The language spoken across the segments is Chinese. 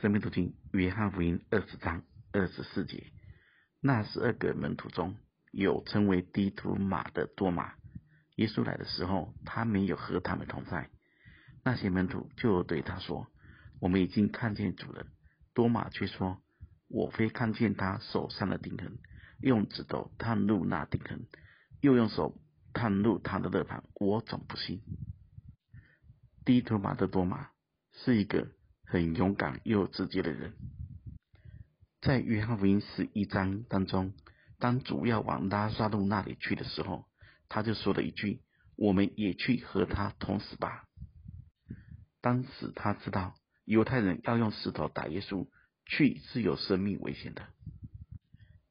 生命读经约翰福音二十章二十四节，那十二个门徒中有称为低土马的多马。耶稣来的时候，他没有和他们同在。那些门徒就对他说：“我们已经看见主了。”多马却说：“我非看见他手上的钉痕，用指头探入那钉痕，又用手探入他的肋旁，我总不信。”低土马的多马是一个很勇敢又直接的人。在约翰福音十一章当中，当主要往拉撒路那里去的时候，他就说了一句：“我们也去和他同死吧。”当时他知道犹太人要用石头打耶稣，去是有生命危险的。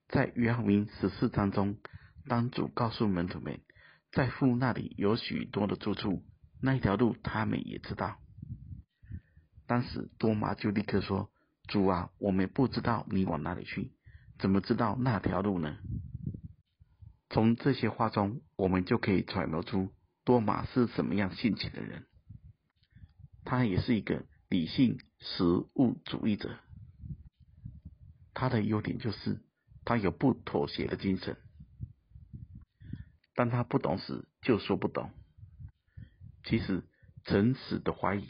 在约翰福音十四章中，当主告诉门徒们，在父那里有许多的住处，那一条路他们也知道。当时多马就立刻说：“主啊，我们不知道你往哪里去，怎么知道那条路呢？”从这些话中，我们就可以揣摩出多马是什么样性情的人。他也是一个理性实务主义者。他的优点就是他有不妥协的精神。当他不懂时，就说不懂。其实，诚实的怀疑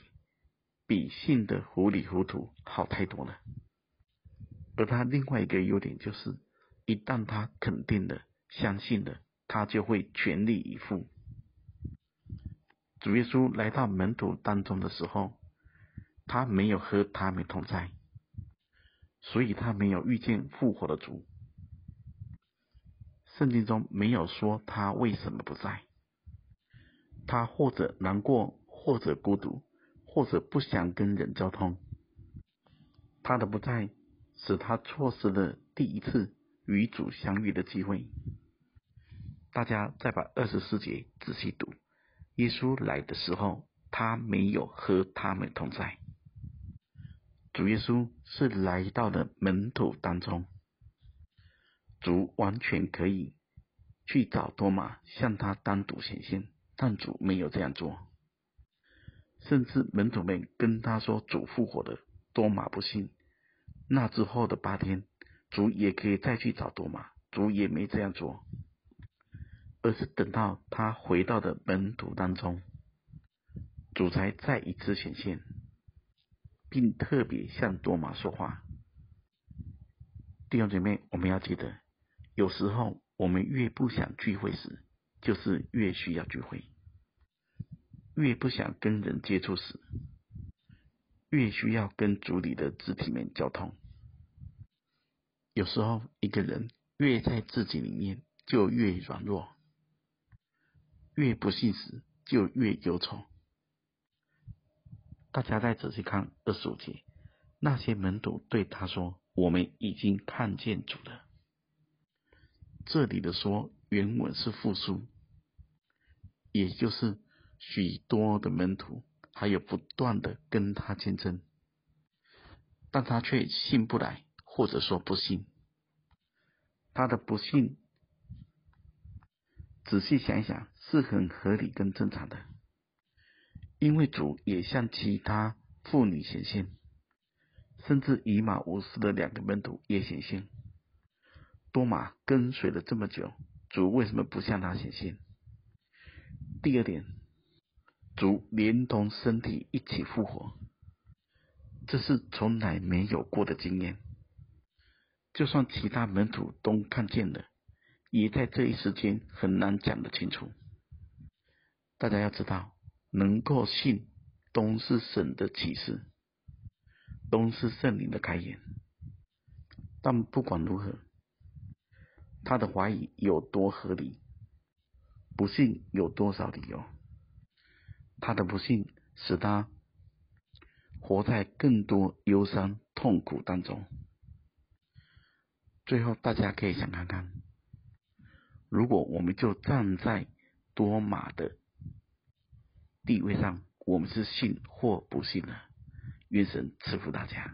比信的糊里糊涂好太多了。而他另外一个优点就是，一旦他肯定的。相信的，他就会全力以赴。主耶稣来到门徒当中的时候，他没有和他们同在，所以他没有遇见复活的主。圣经中没有说他为什么不在，他或者难过，或者孤独，或者不想跟人交通。他的不在，使他错失了第一次与主相遇的机会。大家再把二十四节仔细读。耶稣来的时候，他没有和他们同在。主耶稣是来到了门徒当中。主完全可以去找多马，向他单独显现，但主没有这样做。甚至门徒们跟他说主复活了，多马不信。那之后的八天，主也可以再去找多马，主也没这样做。而是等到他回到的门徒当中，主才再一次显现，并特别向多马说话。弟兄姐妹，我们要记得，有时候我们越不想聚会时，就是越需要聚会；越不想跟人接触时，越需要跟主里的肢体们交通。有时候一个人越在自己里面，就越软弱。越不信时，就越忧愁。大家再仔细看二十五节，那些门徒对他说：“我们已经看见主了。”这里的“说”原文是复数，也就是许多的门徒还有不断的跟他竞争，但他却信不来，或者说不信。他的不信，仔细想一想。是很合理跟正常的，因为主也向其他妇女显现，甚至以马忤斯的两个门徒也显现。多马跟随了这么久，主为什么不向他显现？第二点，主连同身体一起复活，这是从来没有过的经验。就算其他门徒都看见了，也在这一时间很难讲得清楚。大家要知道，能够信都是神的启示，都是圣灵的开眼。但不管如何，他的怀疑有多合理，不信有多少理由？他的不幸使他活在更多忧伤痛苦当中。最后，大家可以想看看，如果我们就站在多马的地位上，我们是信或不信呢？愿神赐福大家。